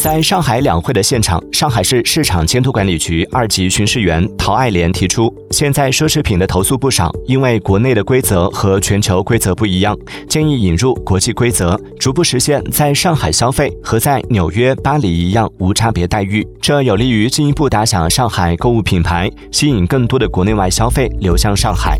在上海两会的现场上海市市场监督管理局二级巡视员陶爱莲提出现在奢侈品的投诉不少因为国内的规则和全球规则不一样建议引入国际规则逐步实现在上海消费和在纽约巴黎一样无差别待遇这有利于进一步打响上海购物品牌吸引更多的国内外消费流向上海。